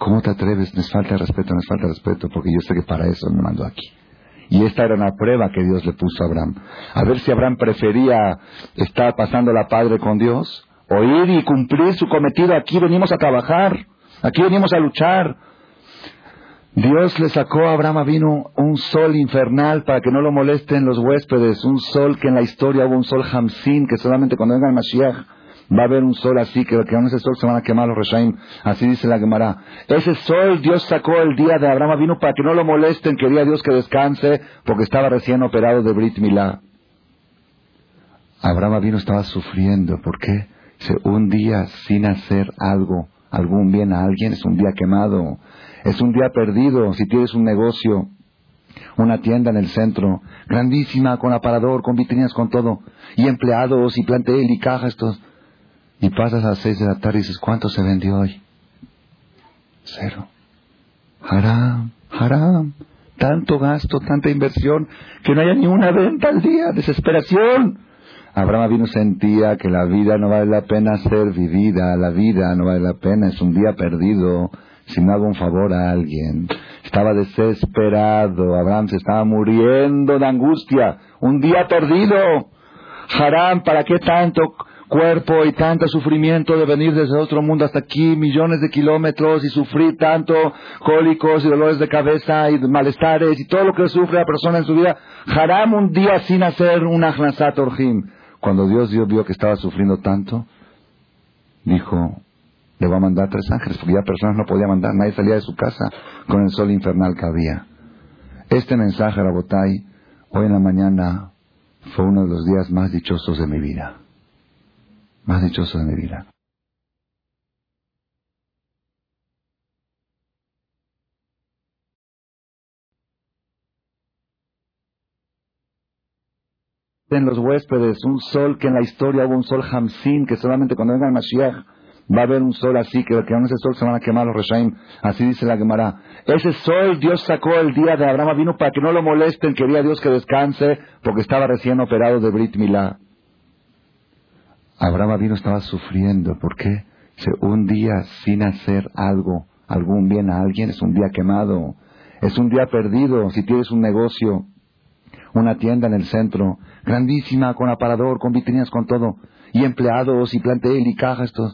¿Cómo te atreves? Nos falta respeto, nos falta respeto, porque yo sé que para eso me mandó aquí. Y esta era una prueba que Dios le puso a Abraham. A ver si Abraham prefería estar pasando la padre con Dios, o ir y cumplir su cometido. Aquí venimos a trabajar, aquí venimos a luchar. Dios le sacó a Abraham vino un sol infernal para que no lo molesten los huéspedes, un sol que en la historia hubo un sol Hamsin, que solamente cuando venga el Mashiach va a haber un sol así, que con ese sol se van a quemar los Reshaim, así dice la Gemara. Ese sol Dios sacó el día de Abraham vino para que no lo molesten, quería Dios que descanse, porque estaba recién operado de Brit Milá. Abraham vino estaba sufriendo, ¿por qué? Dice, un día sin hacer algo, algún bien a alguien, es un día quemado, es un día perdido, si tienes un negocio, una tienda en el centro, grandísima, con aparador, con vitrinas, con todo, y empleados, y plantel, y cajas, todos. Y pasas a las seis de la tarde y dices, ¿cuánto se vendió hoy? Cero. Haram, haram. Tanto gasto, tanta inversión, que no haya ni una venta al día. Desesperación. Abraham vino sentía que la vida no vale la pena ser vivida, la vida no vale la pena, es un día perdido si no hago un favor a alguien. Estaba desesperado, Abraham se estaba muriendo de angustia, un día perdido. Haram, ¿para qué tanto cuerpo y tanto sufrimiento de venir desde otro mundo hasta aquí, millones de kilómetros y sufrir tanto cólicos y dolores de cabeza y malestares y todo lo que sufre la persona en su vida? Haram un día sin hacer un Ahnasat Orjim. Cuando Dios, Dios vio que estaba sufriendo tanto, dijo, le va a mandar tres ángeles, porque ya personas no podía mandar, nadie salía de su casa con el sol infernal que había. Este mensaje, Rabotai, hoy en la mañana fue uno de los días más dichosos de mi vida. Más dichosos de mi vida. En los huéspedes, un sol que en la historia hubo un sol Hamsin, que solamente cuando venga el Mashiach Va a haber un sol así, que, que con ese sol se van a quemar los Reshaim. Así dice la Gemara. Ese sol Dios sacó el día de Abraham vino para que no lo molesten. Quería Dios que descanse porque estaba recién operado de Brit Milá. Abraham vino estaba sufriendo. ¿Por qué? Un día sin hacer algo, algún bien a alguien, es un día quemado. Es un día perdido. Si tienes un negocio, una tienda en el centro, grandísima, con aparador, con vitrinas, con todo, y empleados, y plantel, y cajas, todo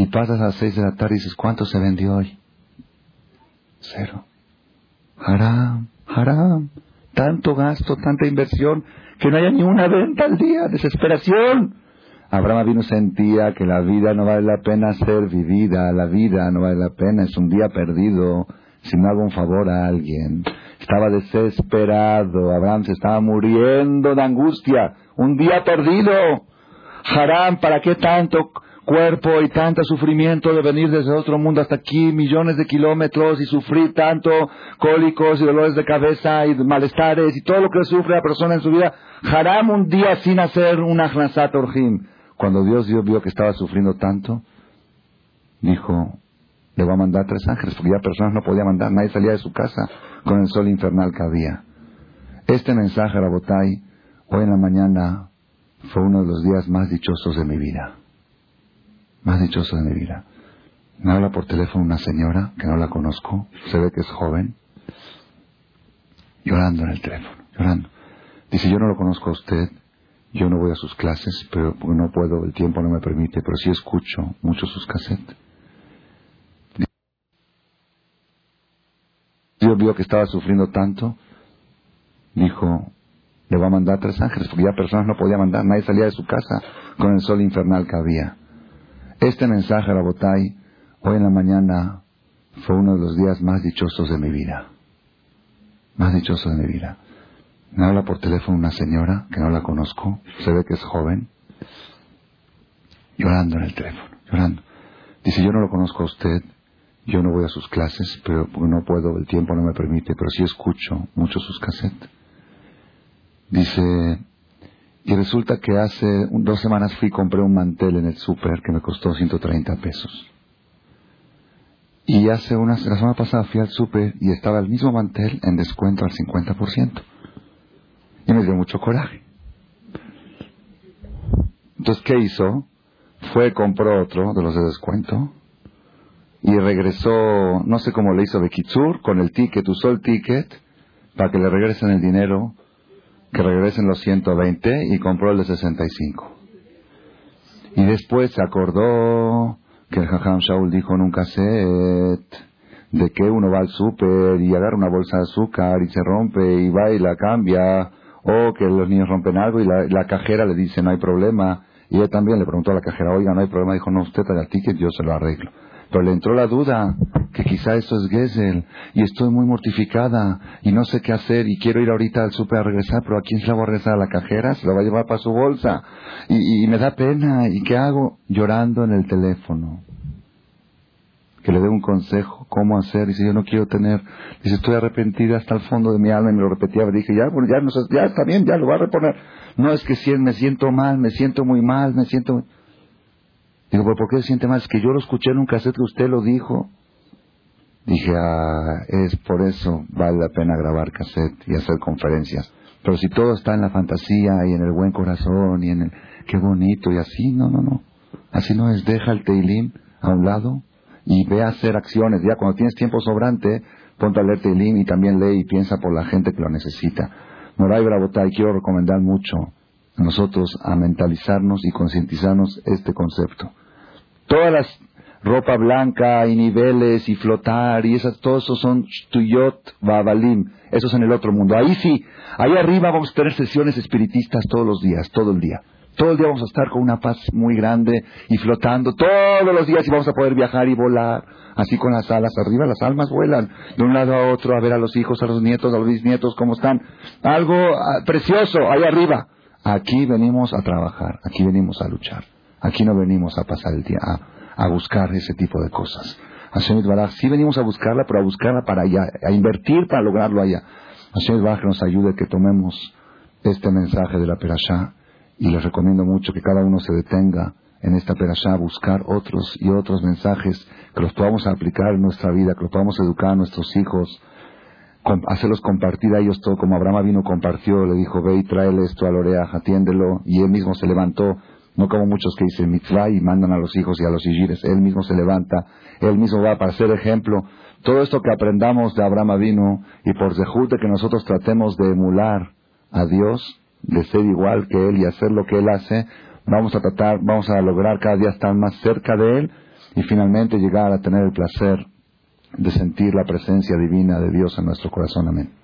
y pasas a las seis de la tarde y dices, ¿cuánto se vendió hoy? Cero. Haram, haram. Tanto gasto, tanta inversión, que no haya ni una venta al día. Desesperación. Abraham vino sentía que la vida no vale la pena ser vivida, la vida no vale la pena, es un día perdido si no hago un favor a alguien. Estaba desesperado, Abraham se estaba muriendo de angustia, un día perdido. Haram, ¿para qué tanto cuerpo y tanto sufrimiento de venir desde otro mundo hasta aquí, millones de kilómetros y sufrir tanto cólicos y dolores de cabeza y malestares y todo lo que sufre la persona en su vida, haram un día sin hacer un Ahnasat Orjim. Cuando Dios, vio que estaba sufriendo tanto, dijo, le va a mandar tres ángeles, porque ya personas no podía mandar, nadie salía de su casa con el sol infernal que había. Este mensaje, Rabotai, hoy en la mañana fue uno de los días más dichosos de mi vida más dichoso de mi vida. Me habla por teléfono una señora que no la conozco, se ve que es joven, llorando en el teléfono, llorando. Dice, yo no lo conozco a usted, yo no voy a sus clases, pero no puedo, el tiempo no me permite, pero sí escucho mucho sus cassettes. Dios vio que estaba sufriendo tanto, dijo, le va a mandar tres ángeles, porque ya personas no podía mandar, nadie salía de su casa con el sol infernal que había. Este mensaje, Rabotai, hoy en la mañana fue uno de los días más dichosos de mi vida. Más dichosos de mi vida. Me habla por teléfono una señora que no la conozco, se ve que es joven, llorando en el teléfono, llorando. Dice, yo no lo conozco a usted, yo no voy a sus clases, pero no puedo, el tiempo no me permite, pero sí escucho mucho sus cassettes. Dice, y resulta que hace dos semanas fui y compré un mantel en el súper que me costó 130 pesos. Y hace una, la semana pasada fui al súper y estaba el mismo mantel en descuento al 50%. Y me dio mucho coraje. Entonces, ¿qué hizo? Fue, compró otro de los de descuento y regresó, no sé cómo le hizo Bekitsur, con el ticket, usó el ticket para que le regresen el dinero que regresen los 120 y compró el de 65. Y después se acordó que el Jajam Shaul dijo en un de que uno va al súper y agarra una bolsa de azúcar y se rompe y va y la cambia, o que los niños rompen algo y la, cajera le dice no hay problema. Y ella también le preguntó a la cajera, oiga, no hay problema. Dijo, no, usted trae el ticket, yo se lo arreglo. Pero le entró la duda que quizá eso es Gesell y estoy muy mortificada y no sé qué hacer y quiero ir ahorita al súper a regresar, pero ¿a quién se la voy a regresar? ¿A la cajera? ¿Se la va a llevar para su bolsa? Y, me da pena. ¿Y qué hago? Llorando en el teléfono. Que le dé un consejo, cómo hacer. Dice, yo no quiero tener. Dice, estoy arrepentida hasta el fondo de mi alma y me lo repetía. Dije, ya, ya, no, ya está bien, ya lo va a reponer. No, es que si me siento mal, me siento muy mal, me siento... Digo, ¿por qué se siente mal? Es que yo lo escuché en un cassette que usted lo dijo. Dije, ah, es por eso vale la pena grabar cassette y hacer conferencias. Pero si todo está en la fantasía y en el buen corazón y en el qué bonito y así, no, no, no. Así no es, deja el Teilim a un lado y ve a hacer acciones. Ya cuando tienes tiempo sobrante, ponte a leer Teilim y también lee y piensa por la gente que lo necesita. Moray Bravotay, quiero recomendar mucho a nosotros a mentalizarnos y concientizarnos este concepto. Todas las ropa blanca y niveles y flotar y esas, todos esos son tuyot, babalim, esos en el otro mundo. Ahí sí, ahí arriba vamos a tener sesiones espiritistas todos los días, todo el día. Todo el día vamos a estar con una paz muy grande y flotando todos los días y vamos a poder viajar y volar así con las alas arriba. Las almas vuelan de un lado a otro a ver a los hijos, a los nietos, a los bisnietos cómo están. Algo ah, precioso ahí arriba. Aquí venimos a trabajar, aquí venimos a luchar. Aquí no venimos a pasar el día, a, buscar ese tipo de cosas. Hashem Baraj, sí venimos a buscarla, pero a buscarla para allá, a invertir para lograrlo allá. Hashem Baraj nos ayude que tomemos este mensaje de la Perashá y les recomiendo mucho que cada uno se detenga en esta perashá a buscar otros y otros mensajes que los podamos aplicar en nuestra vida, que los podamos educar a nuestros hijos, hacerlos compartir a ellos todo, como Abraham vino compartió, le dijo, ve y tráele esto a Lorea, atiéndelo, y él mismo se levantó, no como muchos que dicen mitzvah y mandan a los hijos y a los hijires, él mismo se levanta, él mismo va para ser ejemplo. Todo esto que aprendamos de Abraham vino y por de que nosotros tratemos de emular a Dios, de ser igual que Él y hacer lo que Él hace, vamos a tratar, vamos a lograr cada día estar más cerca de Él y finalmente llegar a tener el placer de sentir la presencia divina de Dios en nuestro corazón. Amén.